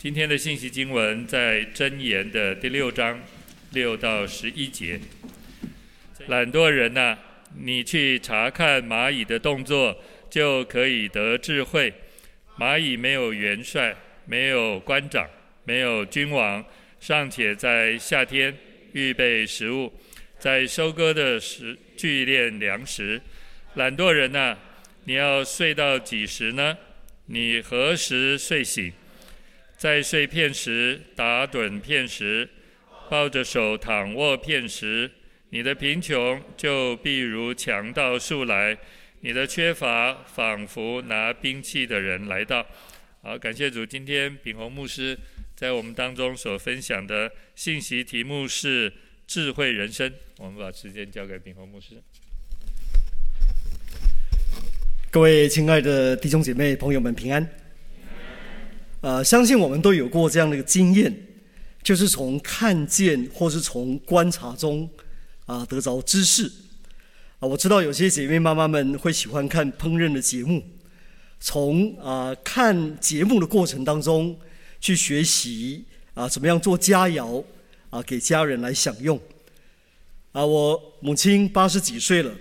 今天的信息经文在箴言的第六章六到十一节。懒惰人呐、你去查看蚂蚁的动作，就可以得智慧。蚂蚁没有元帅，没有官长，没有君王，尚且在夏天预备食物，在收割的时聚敛粮食。懒惰人呐、你要睡到几时呢？你何时睡醒？在睡片时，打盹片时，抱着手躺卧片时，你的贫穷就必如强盗速来，你的缺乏仿佛拿兵器的人来到。好，感谢主，今天秉宏牧师在我们当中所分享的信息题目是智慧人生。我们把时间交给秉宏牧师。各位亲爱的弟兄姐妹、朋友们，平安。呃，相信我们都有过这样的一个经验，就是从看见或是从观察中啊得着知识。啊，我知道有些姐妹妈妈们会喜欢看烹饪的节目，从啊看节目的过程当中去学习啊怎么样做佳肴啊给家人来享用。啊，我母亲八十几岁了，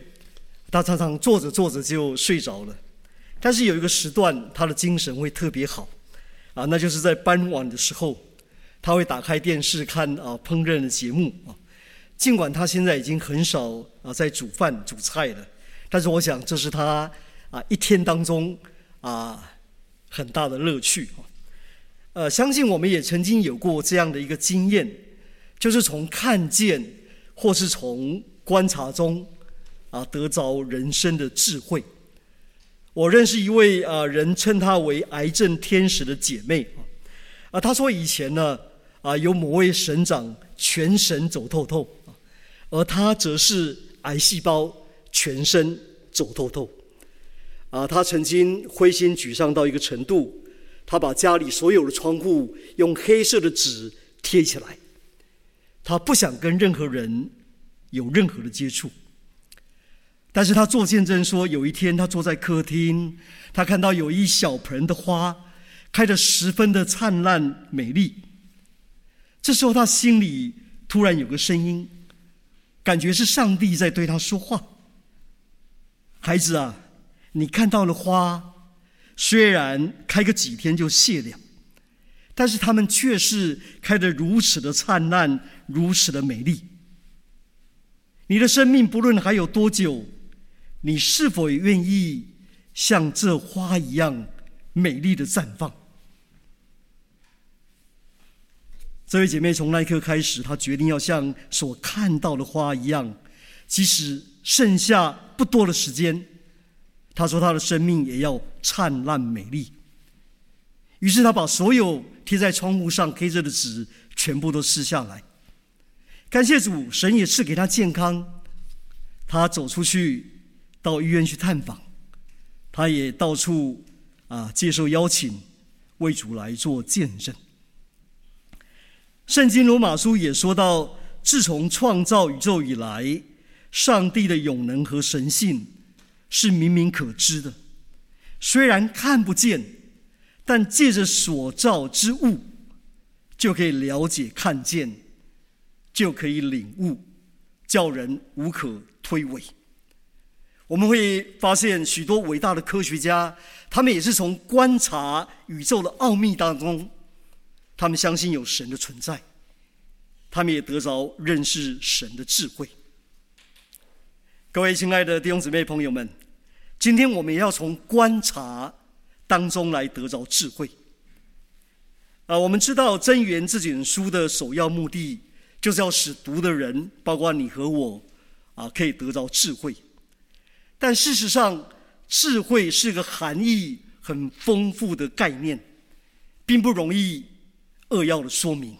她常常坐着坐着就睡着了，但是有一个时段她的精神会特别好。啊，那就是在傍晚的时候，他会打开电视看啊烹饪的节目啊。尽管他现在已经很少啊在煮饭煮菜了，但是我想这是他啊一天当中啊很大的乐趣啊。呃，相信我们也曾经有过这样的一个经验，就是从看见或是从观察中啊得着人生的智慧。我认识一位啊人，称她为“癌症天使”的姐妹啊，啊，她说以前呢啊有某位省长全神走透透啊，而她则是癌细胞全身走透透啊。她曾经灰心沮丧到一个程度，她把家里所有的窗户用黑色的纸贴起来，她不想跟任何人有任何的接触。但是他做见证说，有一天他坐在客厅，他看到有一小盆的花开得十分的灿烂美丽。这时候他心里突然有个声音，感觉是上帝在对他说话：“孩子啊，你看到了花，虽然开个几天就谢了，但是它们却是开得如此的灿烂，如此的美丽。你的生命不论还有多久。”你是否也愿意像这花一样美丽的绽放？这位姐妹从那一刻开始，她决定要像所看到的花一样，即使剩下不多的时间，她说她的生命也要灿烂美丽。于是她把所有贴在窗户上贴着的纸全部都撕下来。感谢主，神也赐给她健康。她走出去。到医院去探访，他也到处啊接受邀请，为主来做见证。圣经罗马书也说到，自从创造宇宙以来，上帝的永能和神性是明明可知的，虽然看不见，但借着所造之物，就可以了解看见，就可以领悟，叫人无可推诿。我们会发现许多伟大的科学家，他们也是从观察宇宙的奥秘当中，他们相信有神的存在，他们也得着认识神的智慧。各位亲爱的弟兄姊妹朋友们，今天我们也要从观察当中来得着智慧。啊，我们知道真言这卷书的首要目的，就是要使读的人，包括你和我，啊，可以得着智慧。但事实上，智慧是个含义很丰富的概念，并不容易扼要的说明。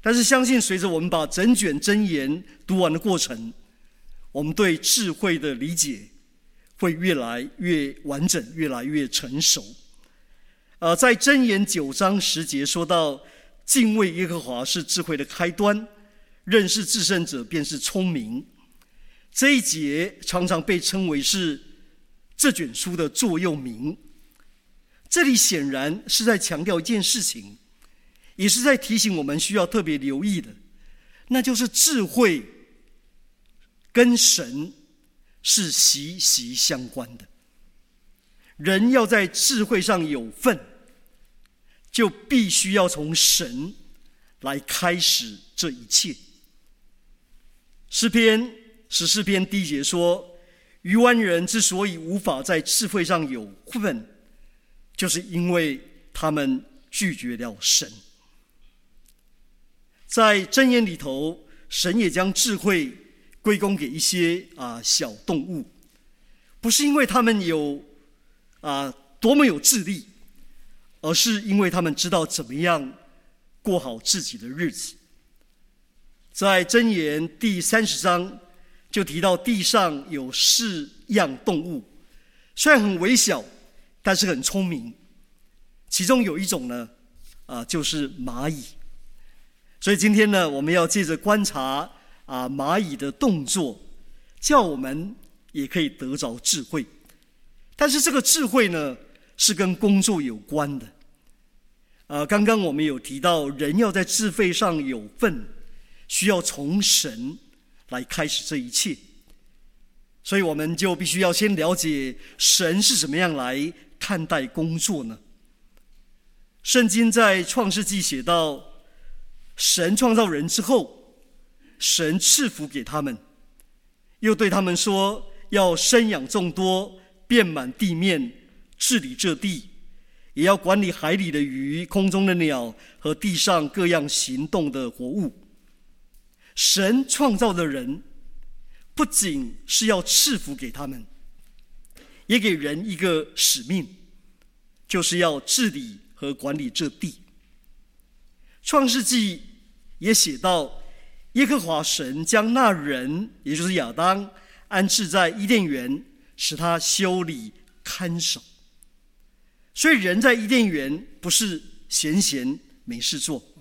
但是，相信随着我们把整卷箴言读完的过程，我们对智慧的理解会越来越完整，越来越成熟。呃，在箴言九章十节说到，敬畏耶和华是智慧的开端，认识至圣者便是聪明。这一节常常被称为是这卷书的座右铭。这里显然是在强调一件事情，也是在提醒我们需要特别留意的，那就是智慧跟神是息息相关的。人要在智慧上有份，就必须要从神来开始这一切。诗篇十四篇第一节说：“愚顽人之所以无法在智慧上有份，就是因为他们拒绝了神。”在箴言里头，神也将智慧归功给一些啊小动物，不是因为他们有啊多么有智力，而是因为他们知道怎么样过好自己的日子。在箴言第三十章就提到，地上有四样动物，虽然很微小，但是很聪明。其中有一种呢，啊，就是蚂蚁。所以今天呢，我们要借着观察啊蚂蚁的动作，叫我们也可以得着智慧。但是这个智慧呢，是跟工作有关的。啊，刚刚我们有提到，人要在智慧上有份。需要从神来开始这一切，所以我们就必须要先了解神是怎么样来看待工作呢？圣经在创世纪写到，神创造人之后，神赐福给他们，又对他们说要生养众多，遍满地面，治理这地，也要管理海里的鱼、空中的鸟和地上各样行动的活物。神创造的人，不仅是要赐福给他们，也给人一个使命，就是要治理和管理这地。创世纪也写到，耶和华神将那人，也就是亚当，安置在伊甸园，使他修理看守。所以，人在伊甸园不是闲闲没事做。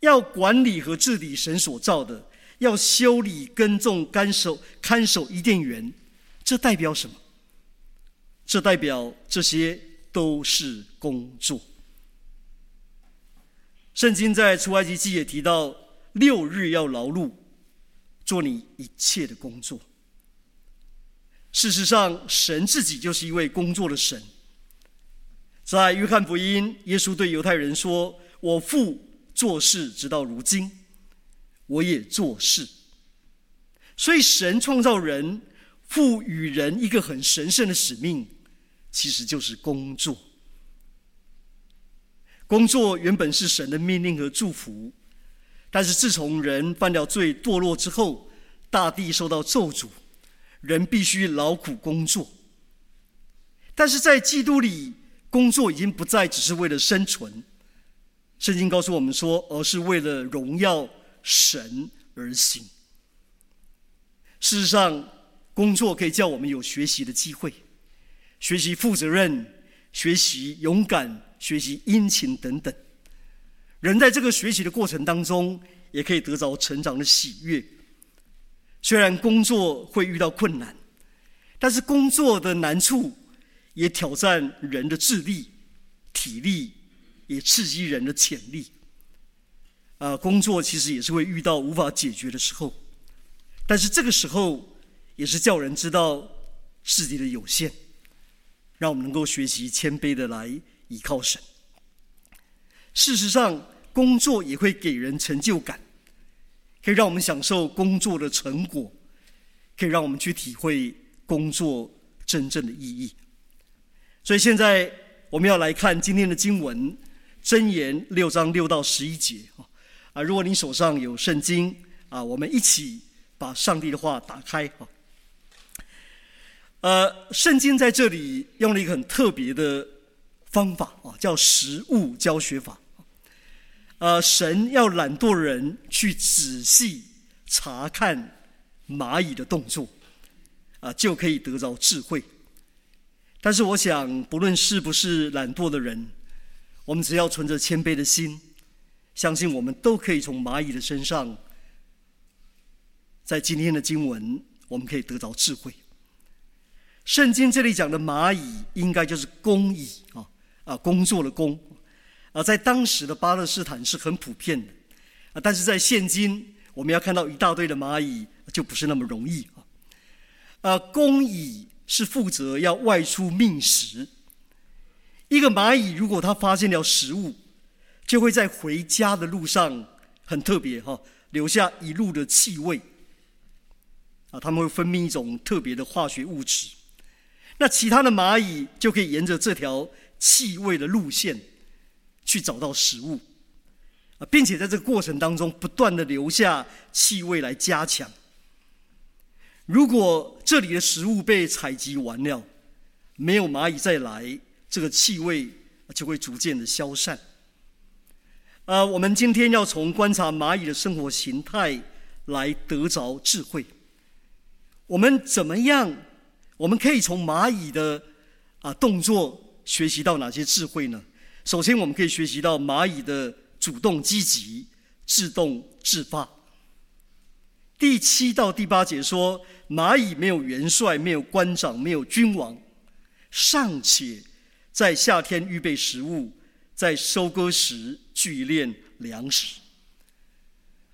要管理和治理神所造的，要修理、耕种、看守、看守伊甸园，这代表什么？这代表这些都是工作。圣经在出埃及记也提到，六日要劳碌，做你一切的工作。事实上，神自己就是一位工作的神。在约翰福音，耶稣对犹太人说：“我父。”做事直到如今，我也做事。所以神创造人，赋予人一个很神圣的使命，其实就是工作。工作原本是神的命令和祝福，但是自从人犯了罪堕落之后，大地受到咒诅，人必须劳苦工作。但是在基督里，工作已经不再只是为了生存。圣经告诉我们说，而是为了荣耀神而行。事实上，工作可以叫我们有学习的机会，学习负责任，学习勇敢，学习殷勤等等。人在这个学习的过程当中，也可以得着成长的喜悦。虽然工作会遇到困难，但是工作的难处也挑战人的智力、体力。也刺激人的潜力。啊，工作其实也是会遇到无法解决的时候，但是这个时候也是叫人知道自己的有限，让我们能够学习谦卑的来依靠神。事实上，工作也会给人成就感，可以让我们享受工作的成果，可以让我们去体会工作真正的意义。所以现在我们要来看今天的经文。箴言六章六到十一节啊，如果你手上有圣经啊，我们一起把上帝的话打开啊。呃，圣经在这里用了一个很特别的方法啊，叫实物教学法。呃，神要懒惰人去仔细查看蚂蚁的动作啊，就可以得着智慧。但是我想，不论是不是懒惰的人。我们只要存着谦卑的心，相信我们都可以从蚂蚁的身上，在今天的经文，我们可以得到智慧。圣经这里讲的蚂蚁，应该就是工蚁啊啊，工作的工啊，在当时的巴勒斯坦是很普遍的，啊，但是在现今我们要看到一大堆的蚂蚁就不是那么容易啊。啊，工蚁是负责要外出觅食，一个蚂蚁如果它发现了食物，就会在回家的路上很特别哈，留下一路的气味。啊，它们会分泌一种特别的化学物质，那其他的蚂蚁就可以沿着这条气味的路线去找到食物，啊，并且在这个过程当中不断的留下气味来加强。如果这里的食物被采集完了，没有蚂蚁再来，这个气味就会逐渐的消散。呃，我们今天要从观察蚂蚁的生活形态来得着智慧。我们怎么样？我们可以从蚂蚁的啊动作学习到哪些智慧呢？首先，我们可以学习到蚂蚁的主动积极、自动自发。第七到第八节说，蚂蚁没有元帅，没有官长，没有君王，尚且在夏天预备食物，在收割时聚敛粮食。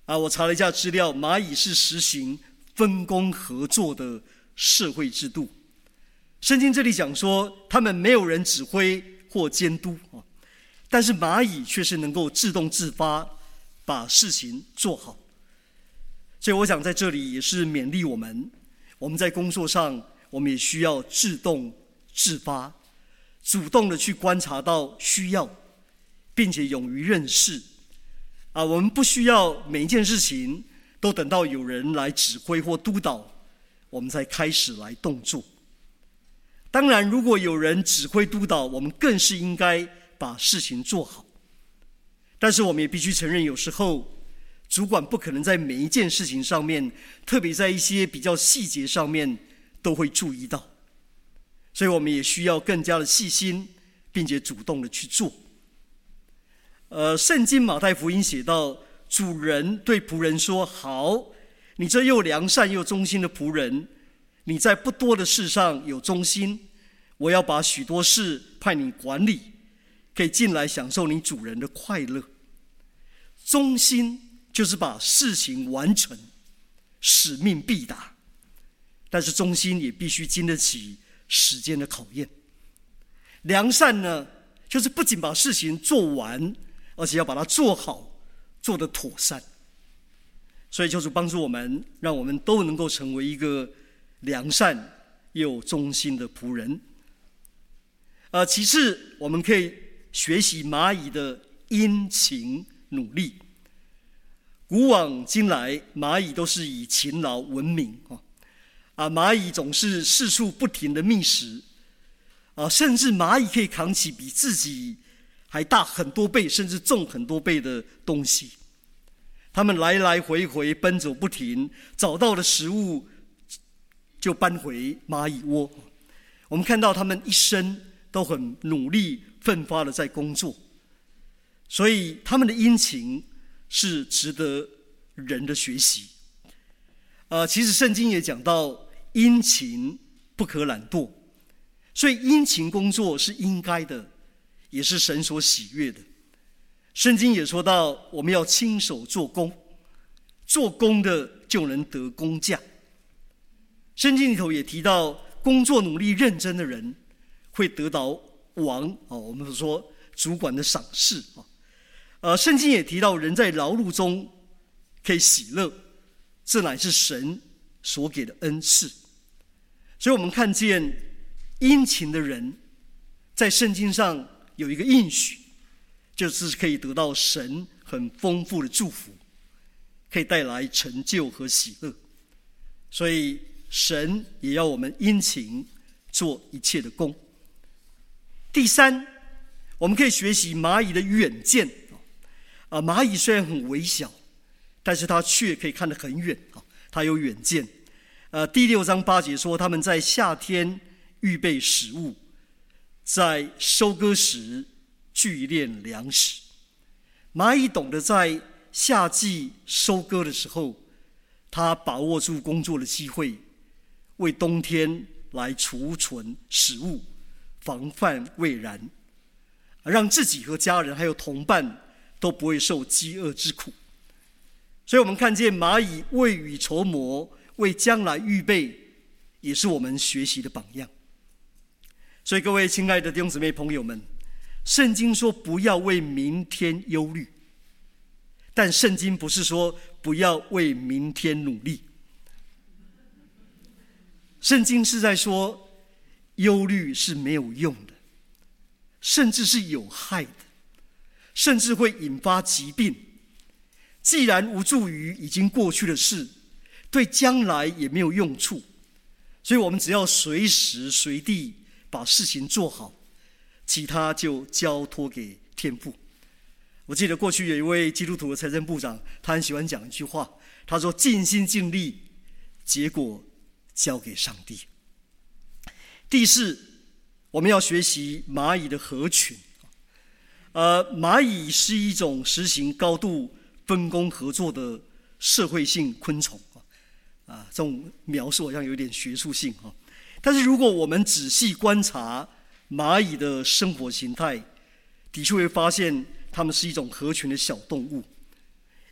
啊，我查了一下资料，蚂蚁是实行。分工合作的社会制度，圣经这里讲说，他们没有人指挥或监督啊，但是蚂蚁却是能够自动自发把事情做好。所以我想在这里也是勉励我们，我们在工作上，我们也需要自动自发，主动的去观察到需要，并且勇于认识啊，我们不需要每一件事情。都等到有人来指挥或督导，我们才开始来动作。当然，如果有人指挥督导，我们更是应该把事情做好。但是，我们也必须承认，有时候主管不可能在每一件事情上面，特别在一些比较细节上面都会注意到。所以，我们也需要更加的细心，并且主动的去做。呃，圣经马太福音写到。主人对仆人说：“好，你这又良善又忠心的仆人，你在不多的事上有忠心，我要把许多事派你管理，可以进来享受你主人的快乐。忠心就是把事情完成，使命必达。但是忠心也必须经得起时间的考验。良善呢，就是不仅把事情做完，而且要把它做好。”做得妥善，所以就是帮助我们，让我们都能够成为一个良善又忠心的仆人。呃，其次，我们可以学习蚂蚁的殷勤努力。古往今来，蚂蚁都是以勤劳闻名啊！啊，蚂蚁总是四处不停地觅食啊，甚至蚂蚁可以扛起比自己还大很多倍，甚至重很多倍的东西，他们来来回回奔走不停，找到的食物就搬回蚂蚁窝。我们看到他们一生都很努力奋发的在工作，所以他们的殷勤是值得人的学习。呃，其实圣经也讲到殷勤不可懒惰，所以殷勤工作是应该的。也是神所喜悦的。圣经也说到，我们要亲手做工，做工的就能得工价。圣经里头也提到，工作努力认真的人会得到王啊，我们说主管的赏识啊。呃，圣经也提到，人在劳碌中可以喜乐，这乃是神所给的恩赐。所以我们看见殷勤的人在圣经上。有一个应许，就是可以得到神很丰富的祝福，可以带来成就和喜乐。所以神也要我们殷勤做一切的工。第三，我们可以学习蚂蚁的远见啊，蚂蚁虽然很微小，但是它却可以看得很远啊，它有远见。呃，第六章八节说，他们在夏天预备食物。在收割时聚敛粮食，蚂蚁懂得在夏季收割的时候，它把握住工作的机会，为冬天来储存食物，防范未然。让自己和家人还有同伴都不会受饥饿之苦。所以，我们看见蚂蚁未雨绸缪，为将来预备，也是我们学习的榜样。所以，各位亲爱的弟兄姊妹朋友们，圣经说不要为明天忧虑，但圣经不是说不要为明天努力。圣经是在说，忧虑是没有用的，甚至是有害的，甚至会引发疾病。既然无助于已经过去的事，对将来也没有用处，所以我们只要随时随地。把事情做好，其他就交托给天父。我记得过去有一位基督徒的财政部长，他很喜欢讲一句话，他说：“尽心尽力，结果交给上帝。”第四，我们要学习蚂蚁的合群。呃，蚂蚁是一种实行高度分工合作的社会性昆虫啊，这种描述好像有点学术性哈。但是，如果我们仔细观察蚂蚁的生活形态，的确会发现它们是一种合群的小动物，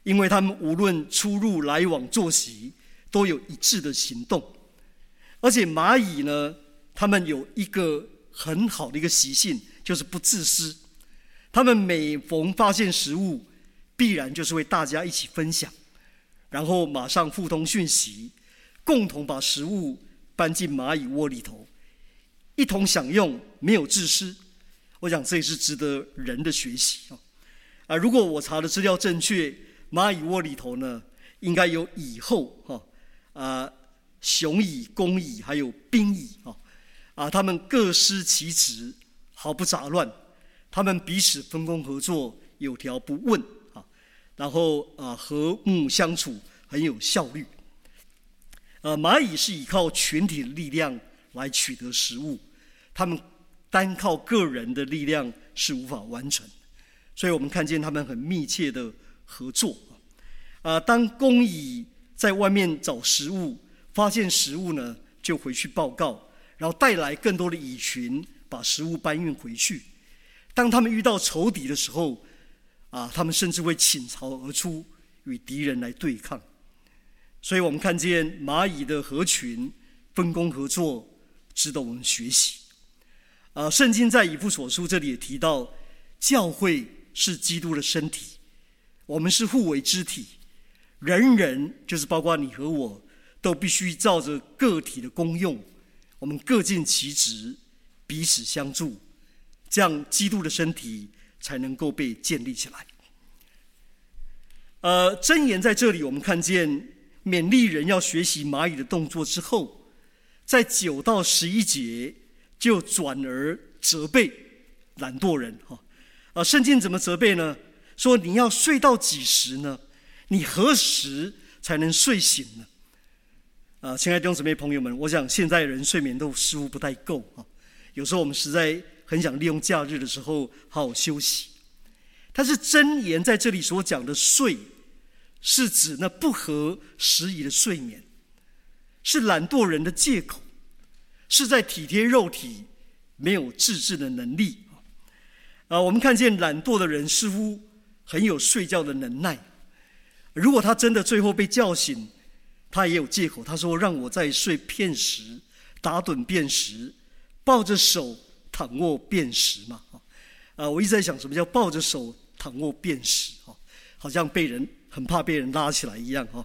因为它们无论出入来往、作息，都有一致的行动。而且，蚂蚁呢，它们有一个很好的一个习性，就是不自私。它们每逢发现食物，必然就是为大家一起分享，然后马上互通讯息，共同把食物。搬进蚂蚁窝里头，一同享用，没有自私。我想这也是值得人的学习啊！啊，如果我查的资料正确，蚂蚁窝里头呢，应该有蚁后哈啊，雄蚁、公蚁还有兵蚁啊啊，他们各司其职，毫不杂乱。他们彼此分工合作，有条不紊，然后啊和睦相处，很有效率。呃，蚂蚁是依靠群体的力量来取得食物，它们单靠个人的力量是无法完成，所以我们看见它们很密切的合作。啊、呃，当公蚁在外面找食物，发现食物呢，就回去报告，然后带来更多的蚁群，把食物搬运回去。当他们遇到仇敌的时候，啊，他们甚至会倾巢而出，与敌人来对抗。所以我们看见蚂蚁的合群、分工合作，值得我们学习。啊，圣经在以弗所书这里也提到，教会是基督的身体，我们是互为肢体，人人就是包括你和我，都必须照着个体的功用，我们各尽其职，彼此相助，这样基督的身体才能够被建立起来。呃，箴言在这里我们看见。勉励人要学习蚂蚁的动作之后，在九到十一节就转而责备懒惰人哈啊，圣经怎么责备呢？说你要睡到几时呢？你何时才能睡醒呢？啊，亲爱的弟兄姊妹朋友们，我想现在人睡眠都似乎不太够啊，有时候我们实在很想利用假日的时候好好休息，但是箴言在这里所讲的睡。是指那不合时宜的睡眠，是懒惰人的借口，是在体贴肉体，没有自制的能力啊！我们看见懒惰的人似乎很有睡觉的能耐，如果他真的最后被叫醒，他也有借口。他说：“让我再睡片时，打盹便时，抱着手躺卧便时嘛。”啊，我一直在想，什么叫抱着手躺卧便时？哈，好像被人。很怕被人拉起来一样哈，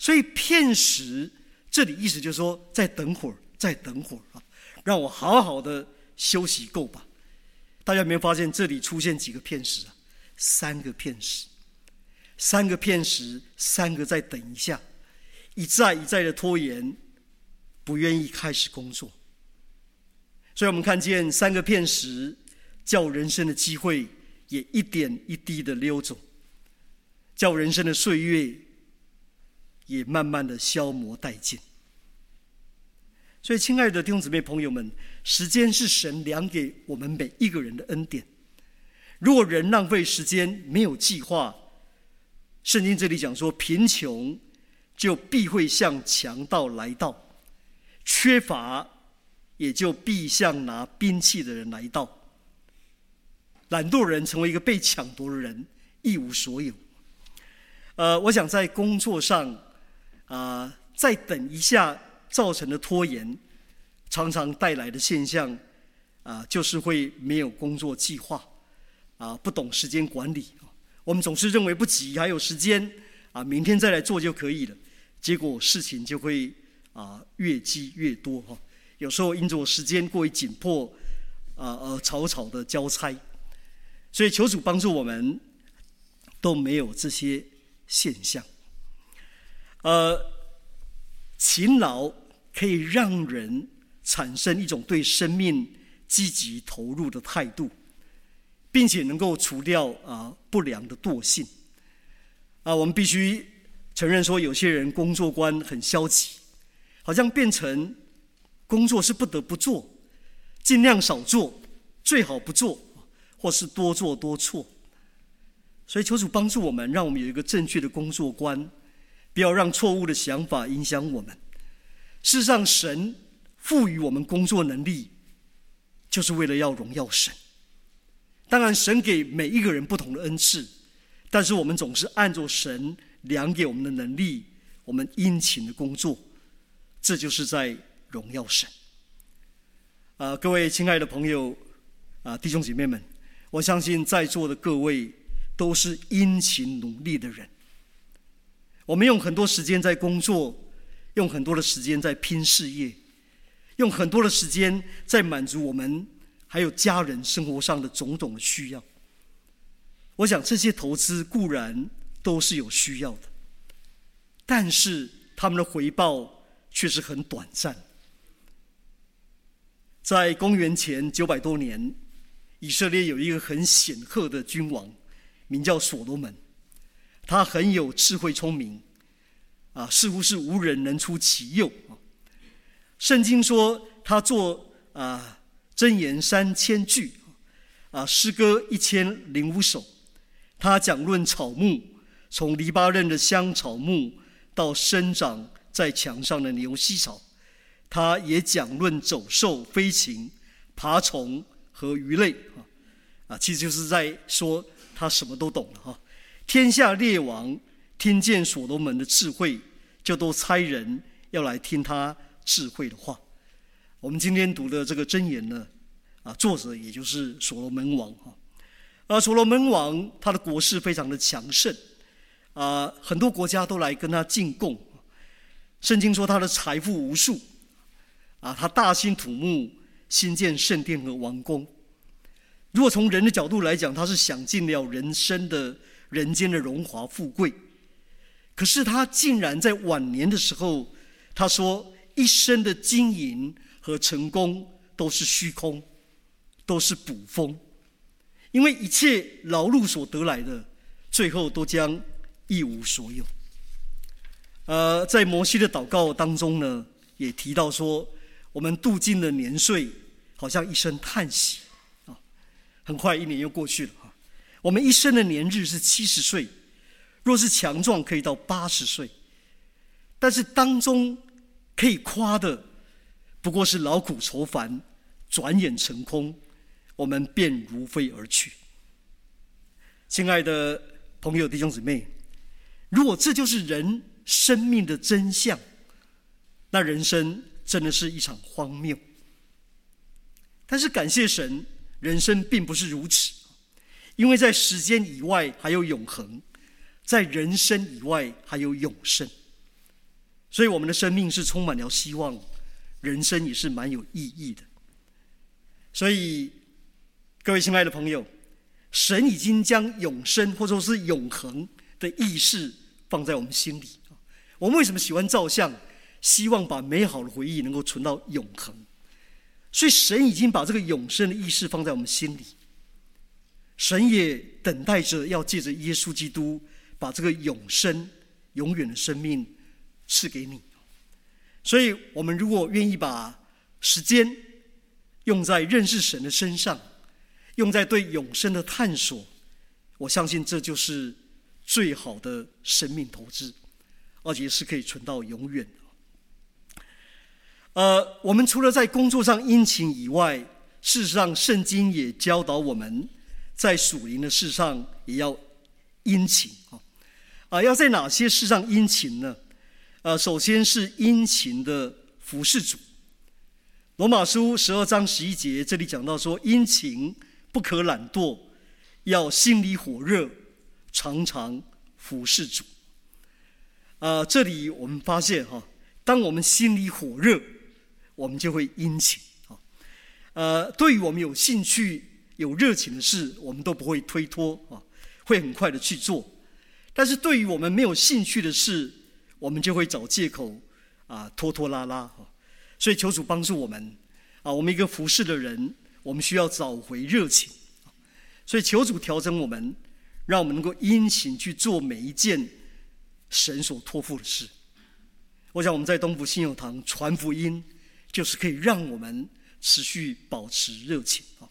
所以片时这里意思就是说，再等会儿，再等会儿啊，让我好好的休息够吧。大家有没有发现这里出现几个片时啊？三个片时，三个片时，三个再等一下，一再一再的拖延，不愿意开始工作。所以我们看见三个片时，叫人生的机会也一点一滴的溜走。叫人生的岁月也慢慢的消磨殆尽。所以，亲爱的弟兄姊妹朋友们，时间是神量给我们每一个人的恩典。如果人浪费时间，没有计划，圣经这里讲说，贫穷就必会向强盗来到，缺乏也就必向拿兵器的人来到。懒惰人成为一个被抢夺的人，一无所有。呃，我想在工作上，啊、再等一下造成的拖延，常常带来的现象，啊、就是会没有工作计划，啊、不懂时间管理。我们总是认为不急，还有时间，啊、明天再来做就可以了。结果事情就会啊、越积越多哈。有时候因着时间过于紧迫，啊呃草草的交差。所以求主帮助我们，都没有这些现象。呃，勤劳可以让人产生一种对生命积极投入的态度，并且能够除掉啊不良的惰性。啊，我们必须承认说，有些人工作观很消极，好像变成工作是不得不做，尽量少做，最好不做。或是多做多错，所以求主帮助我们，让我们有一个正确的工作观，不要让错误的想法影响我们。事实上，神赋予我们工作能力，就是为了要荣耀神。当然，神给每一个人不同的恩赐，但是我们总是按照神量给我们的能力，我们殷勤的工作，这就是在荣耀神。啊，各位亲爱的朋友，啊，弟兄姐妹们。我相信在座的各位都是殷勤努力的人。我们用很多时间在工作，用很多的时间在拼事业，用很多的时间在满足我们还有家人生活上的种种的需要。我想这些投资固然都是有需要的，但是他们的回报却是很短暂。在公元前九百多年。以色列有一个很显赫的君王，名叫所罗门，他很有智慧聪明，啊，似乎是无人能出其右啊。圣经说他作啊箴言三千句，啊诗歌一千零五首，他讲论草木，从黎巴嫩的香草木到生长在墙上的牛膝草，他也讲论走兽、飞禽、爬虫。和鱼类啊，啊，其实就是在说他什么都懂了哈。天下列王听见所罗门的智慧，就都差人要来听他智慧的话。我们今天读的这个箴言呢，啊，作者也就是所罗门王哈。啊，所罗门王他的国势非常的强盛，啊，很多国家都来跟他进贡。圣经说他的财富无数，啊，他大兴土木。新建圣殿和王宫。如果从人的角度来讲，他是享尽了人生的人间的荣华富贵。可是他竟然在晚年的时候，他说一生的经营和成功都是虚空，都是捕风，因为一切劳碌所得来的，最后都将一无所有。呃，在摩西的祷告当中呢，也提到说。我们度尽了年岁，好像一声叹息啊！很快一年又过去了啊！我们一生的年日是七十岁，若是强壮，可以到八十岁。但是当中可以夸的，不过是劳苦愁烦，转眼成空，我们便如飞而去。亲爱的朋友、弟兄姊妹，如果这就是人生命的真相，那人生，真的是一场荒谬，但是感谢神，人生并不是如此，因为在时间以外还有永恒，在人生以外还有永生，所以我们的生命是充满了希望，人生也是蛮有意义的。所以，各位亲爱的朋友，神已经将永生或者说是永恒的意识放在我们心里。我们为什么喜欢照相？希望把美好的回忆能够存到永恒，所以神已经把这个永生的意识放在我们心里。神也等待着要借着耶稣基督把这个永生、永远的生命赐给你。所以，我们如果愿意把时间用在认识神的身上，用在对永生的探索，我相信这就是最好的生命投资，而且是可以存到永远。呃，我们除了在工作上殷勤以外，事实上，圣经也教导我们，在属灵的事上也要殷勤啊！啊，要在哪些事上殷勤呢？呃，首先是殷勤的服侍主。罗马书十二章十一节这里讲到说，殷勤不可懒惰，要心里火热，常常服侍主。啊，这里我们发现哈，当我们心里火热，我们就会殷勤啊。呃，对于我们有兴趣、有热情的事，我们都不会推脱啊，会很快的去做。但是对于我们没有兴趣的事，我们就会找借口啊，拖拖拉拉哈。所以求主帮助我们啊，我们一个服侍的人，我们需要找回热情。所以求主调整我们，让我们能够殷勤去做每一件神所托付的事。我想我们在东福信友堂传福音，就是可以让我们持续保持热情啊。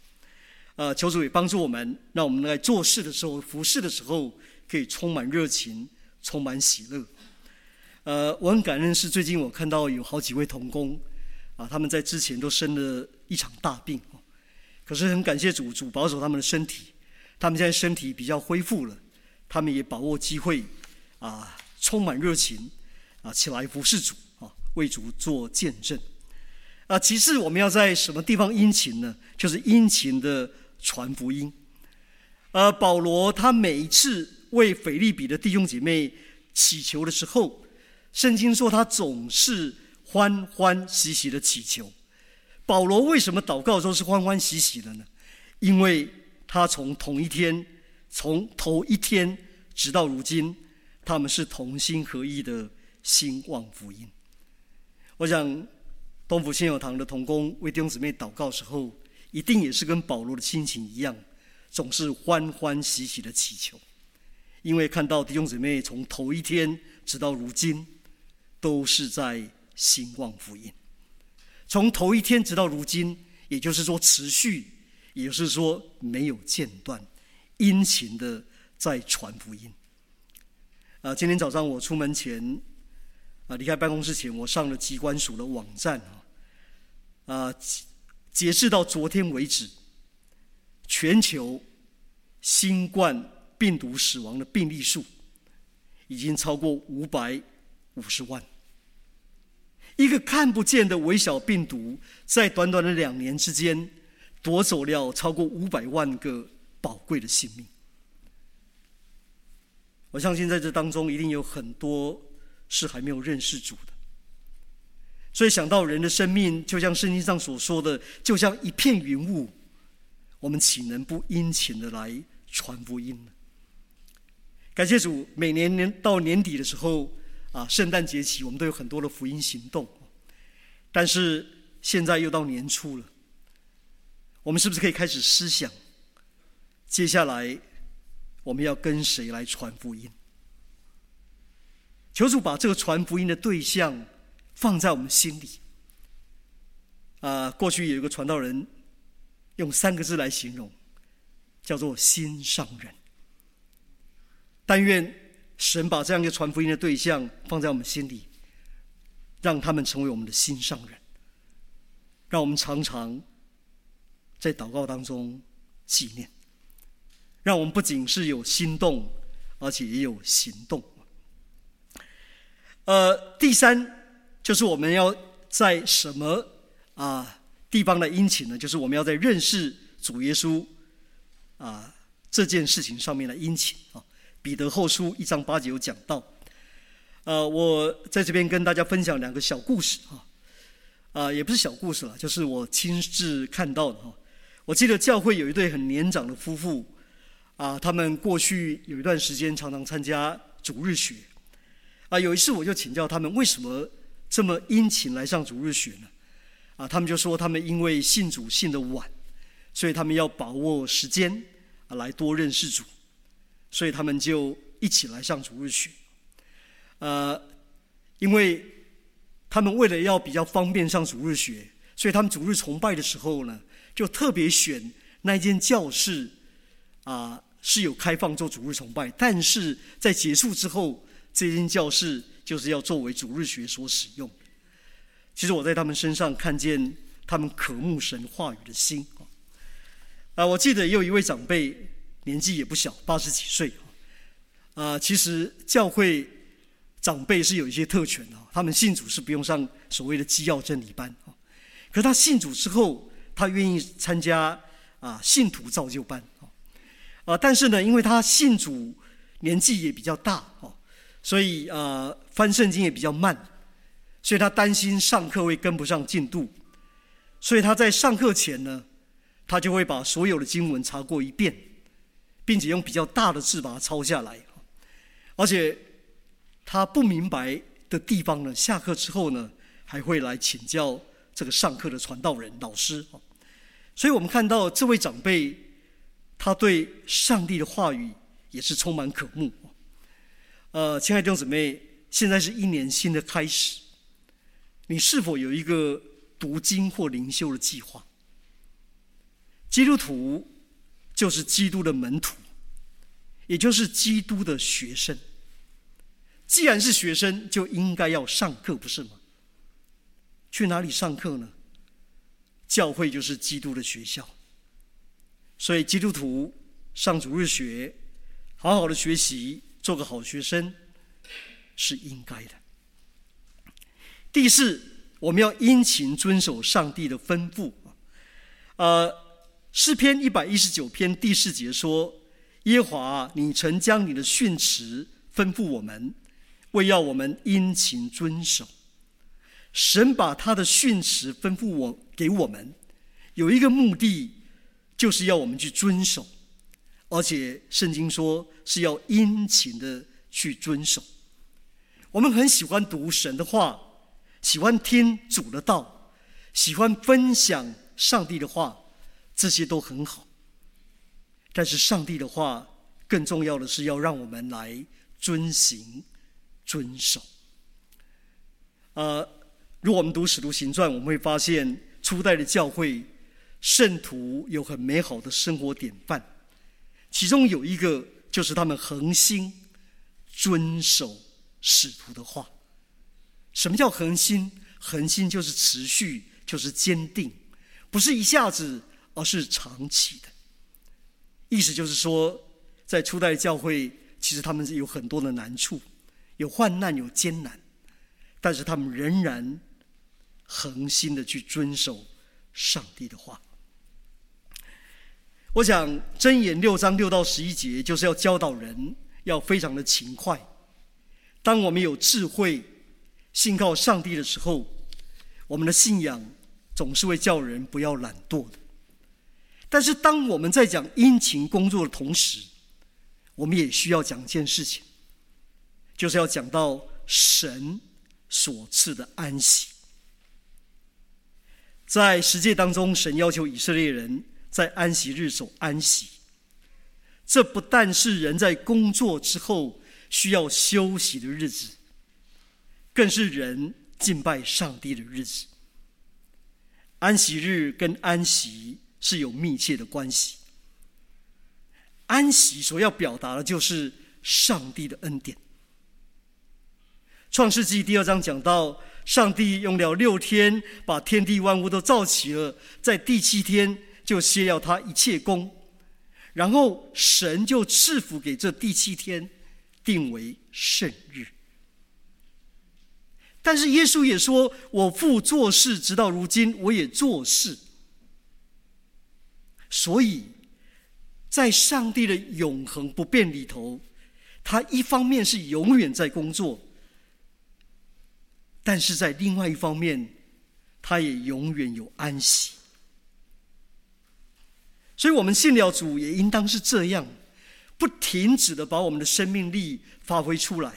呃，求主也帮助我们，让我们在做事的时候、服侍的时候，可以充满热情，充满喜乐。呃，我很感恩是最近我看到有好几位同工。啊，他们在之前都生了一场大病，可是很感谢主，主保守他们的身体，他们现在身体比较恢复了，他们也把握机会，啊，充满热情，啊，起来服侍主，啊，为主做见证。啊，其次我们要在什么地方殷勤呢？就是殷勤的传福音。呃，保罗他每一次为腓利比的弟兄姐妹祈求的时候，圣经说他总是。欢欢喜喜的祈求，保罗为什么祷告的时候是欢欢喜喜的呢？因为他从同一天，从头一天直到如今，他们是同心合意的兴旺福音。我想东福信友堂的同工为弟兄姊妹祷告时候，一定也是跟保罗的心情一样，总是欢欢喜喜的祈求，因为看到弟兄姊妹从头一天直到如今，都是在。兴旺福音，从头一天直到如今，也就是说持续，也就是说没有间断，殷勤的在传福音。啊，今天早上我出门前，啊，离开办公室前，我上了机关署的网站啊，啊，截至到昨天为止，全球新冠病毒死亡的病例数已经超过五百五十万。一个看不见的微小病毒，在短短的两年之间，夺走了超过五百万个宝贵的性命。我相信在这当中，一定有很多是还没有认识主的。所以想到人的生命，就像圣经上所说的，就像一片云雾，我们岂能不殷勤的来传福音呢？感谢主，每年年到年底的时候。啊，圣诞节起我们都有很多的福音行动，但是现在又到年初了，我们是不是可以开始思想，接下来我们要跟谁来传福音？求主把这个传福音的对象放在我们心里。啊，过去有一个传道人用三个字来形容，叫做心上人。但愿。神把这样一个传福音的对象放在我们心里，让他们成为我们的心上人，让我们常常在祷告当中纪念，让我们不仅是有心动，而且也有行动。呃，第三就是我们要在什么啊地方的殷勤呢？就是我们要在认识主耶稣啊这件事情上面的殷勤啊。彼得后书一章八节有讲到，呃，我在这边跟大家分享两个小故事啊，啊，也不是小故事了，就是我亲自看到的哈。我记得教会有一对很年长的夫妇，啊，他们过去有一段时间常常参加主日学，啊，有一次我就请教他们为什么这么殷勤来上主日学呢？啊，他们就说他们因为信主信的晚，所以他们要把握时间啊，来多认识主。所以他们就一起来上主日学，呃，因为他们为了要比较方便上主日学，所以他们主日崇拜的时候呢，就特别选那间教室，啊、是有开放做主日崇拜，但是在结束之后，这间教室就是要作为主日学所使用。其实我在他们身上看见他们渴慕神话语的心啊、啊，我记得也有一位长辈。年纪也不小，八十几岁。啊，其实教会长辈是有一些特权的，他们信主是不用上所谓的基要真理班啊。可他信主之后，他愿意参加啊信徒造就班啊。啊，但是呢，因为他信主年纪也比较大啊，所以啊翻圣经也比较慢，所以他担心上课会跟不上进度，所以他在上课前呢，他就会把所有的经文查过一遍，并且用比较大的字把它抄下来。而且他不明白的地方呢，下课之后呢，还会来请教这个上课的传道人老师。所以我们看到这位长辈，他对上帝的话语也是充满渴慕。呃，亲爱的弟兄姊妹，现在是一年新的开始，你是否有一个读经或灵修的计划？基督徒就是基督的门徒。也就是基督的学生，既然是学生，就应该要上课，不是吗？去哪里上课呢？教会就是基督的学校，所以基督徒上主日学，好好的学习，做个好学生，是应该的。第四，我们要殷勤遵守上帝的吩咐。呃，诗篇一百一十九篇第四节说。耶和华，你曾将你的训词吩咐我们，为要我们殷勤遵守。神把他的训词吩咐我给我们，有一个目的，就是要我们去遵守，而且圣经说是要殷勤的去遵守。我们很喜欢读神的话，喜欢听主的道，喜欢分享上帝的话，这些都很好。但是上帝的话，更重要的是要让我们来遵行、遵守。呃，如果我们读《使徒行传》，我们会发现初代的教会圣徒有很美好的生活典范，其中有一个就是他们恒心遵守使徒的话。什么叫恒心？恒心就是持续，就是坚定，不是一下子，而是长期的。意思就是说，在初代教会，其实他们是有很多的难处，有患难，有艰难，但是他们仍然恒心的去遵守上帝的话。我想箴言六章六到十一节，就是要教导人要非常的勤快。当我们有智慧、信靠上帝的时候，我们的信仰总是会叫人不要懒惰的。但是，当我们在讲殷勤工作的同时，我们也需要讲一件事情，就是要讲到神所赐的安息。在十诫当中，神要求以色列人在安息日守安息。这不但是人在工作之后需要休息的日子，更是人敬拜上帝的日子。安息日跟安息。是有密切的关系。安息所要表达的就是上帝的恩典。创世纪第二章讲到，上帝用了六天把天地万物都造齐了，在第七天就歇了他一切工，然后神就赐福给这第七天，定为圣日。但是耶稣也说：“我父做事，直到如今，我也做事。”所以，在上帝的永恒不变里头，他一方面是永远在工作，但是在另外一方面，他也永远有安息。所以，我们信了主也应当是这样，不停止的把我们的生命力发挥出来。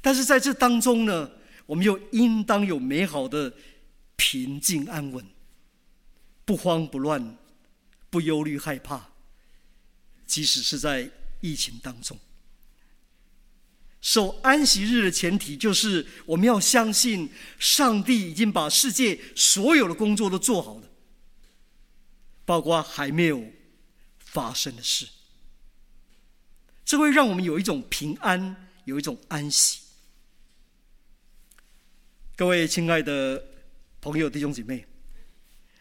但是在这当中呢，我们又应当有美好的平静安稳，不慌不乱。不忧虑害怕，即使是在疫情当中，守安息日的前提就是我们要相信上帝已经把世界所有的工作都做好了，包括还没有发生的事，这会让我们有一种平安，有一种安息。各位亲爱的朋友、弟兄姐妹，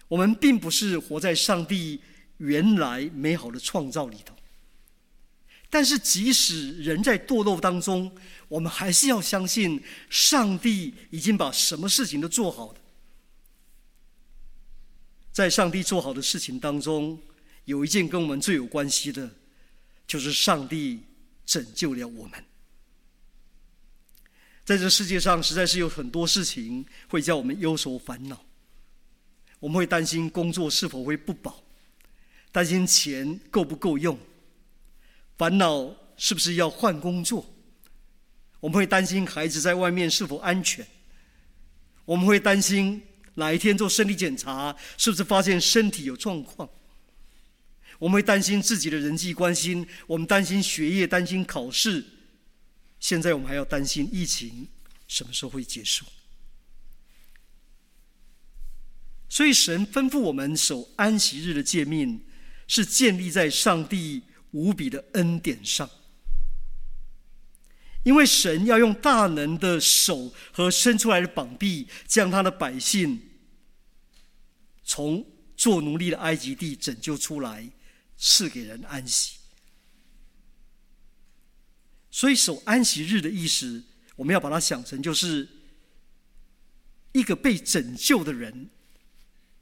我们并不是活在上帝原来美好的创造里头，但是即使人在堕落当中，我们还是要相信上帝已经把什么事情都做好了。在上帝做好的事情当中，有一件跟我们最有关系的，就是上帝拯救了我们。在这世界上，实在是有很多事情会叫我们忧愁烦恼。我们会担心工作是否会不保，担心钱够不够用，烦恼是不是要换工作。我们会担心孩子在外面是否安全，我们会担心。哪一天做身体检查，是不是发现身体有状况？我们会担心自己的人际关系，我们担心学业，担心考试。现在我们还要担心疫情什么时候会结束？所以神吩咐我们守安息日的诫命，是建立在上帝无比的恩典上。因为神要用大能的手和伸出来的膀臂，将他的百姓从做奴隶的埃及地拯救出来，赐给人安息。所以守安息日的意思，我们要把它想成就是一个被拯救的人，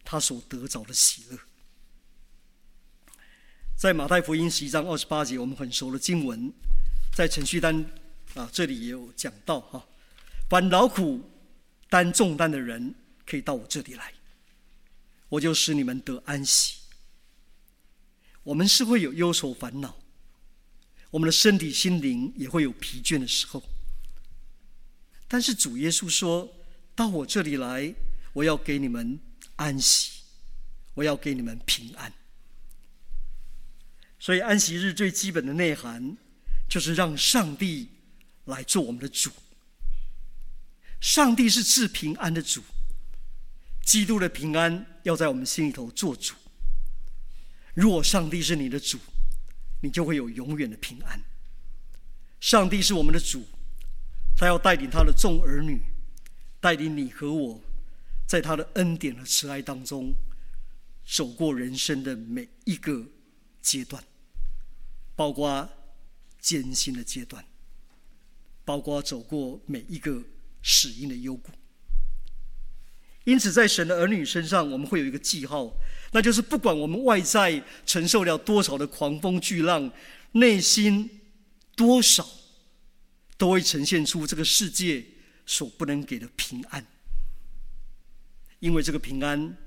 他所得着的喜乐。在马太福音十一章二十八节，我们很熟的经文，在程序单。啊，这里也有讲到哈，凡劳苦担重担的人，可以到我这里来，我就使你们得安息。我们是会有忧愁烦恼，我们的身体心灵也会有疲倦的时候，但是主耶稣说到我这里来，我要给你们安息，我要给你们平安。所以安息日最基本的内涵，就是让上帝。来做我们的主。上帝是赐平安的主，基督的平安要在我们心里头做主。如果上帝是你的主，你就会有永远的平安。上帝是我们的主，他要带领他的众儿女，带领你和我，在他的恩典和慈爱当中，走过人生的每一个阶段，包括艰辛的阶段。包括走过每一个死荫的幽谷，因此在神的儿女身上，我们会有一个记号，那就是不管我们外在承受了多少的狂风巨浪，内心多少都会呈现出这个世界所不能给的平安，因为这个平安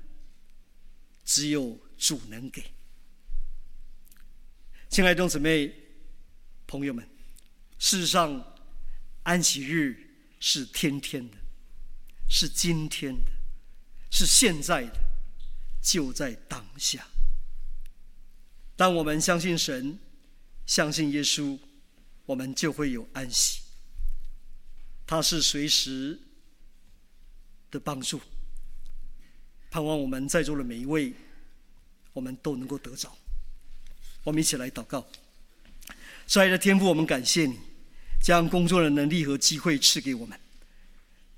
只有主能给。亲爱的弟兄姊妹、朋友们，事实上。安息日是天天的，是今天的，是现在的，就在当下。当我们相信神，相信耶稣，我们就会有安息。他是随时的帮助，盼望我们在座的每一位，我们都能够得着。我们一起来祷告，亲爱的天父，我们感谢你。将工作的能力和机会赐给我们，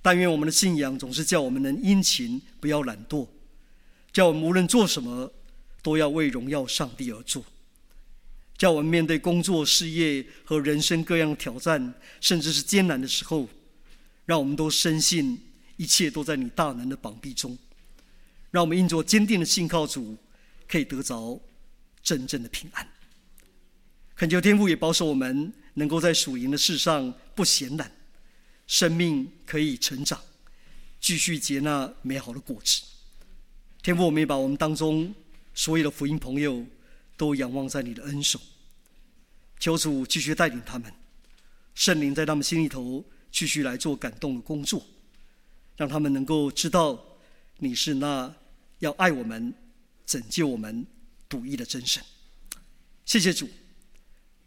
但愿我们的信仰总是叫我们能殷勤，不要懒惰；叫我们无论做什么，都要为荣耀上帝而做；叫我们面对工作、事业和人生各样挑战，甚至是艰难的时候，让我们都深信一切都在你大能的膀臂中；让我们因着坚定的信靠主，可以得着真正的平安。恳求天父也保守我们。能够在属灵的事上不闲懒，生命可以成长，继续结那美好的果子。天父，我们也把我们当中所有的福音朋友都仰望在你的恩手，求主继续带领他们，圣灵在他们心里头继续来做感动的工作，让他们能够知道你是那要爱我们、拯救我们独一的真神。谢谢主，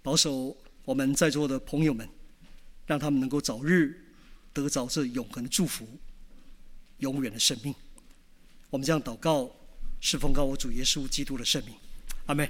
保守。我们在座的朋友们，让他们能够早日得着这永恒的祝福，永远的生命。我们这样祷告，是奉告我主耶稣基督的圣名，阿门。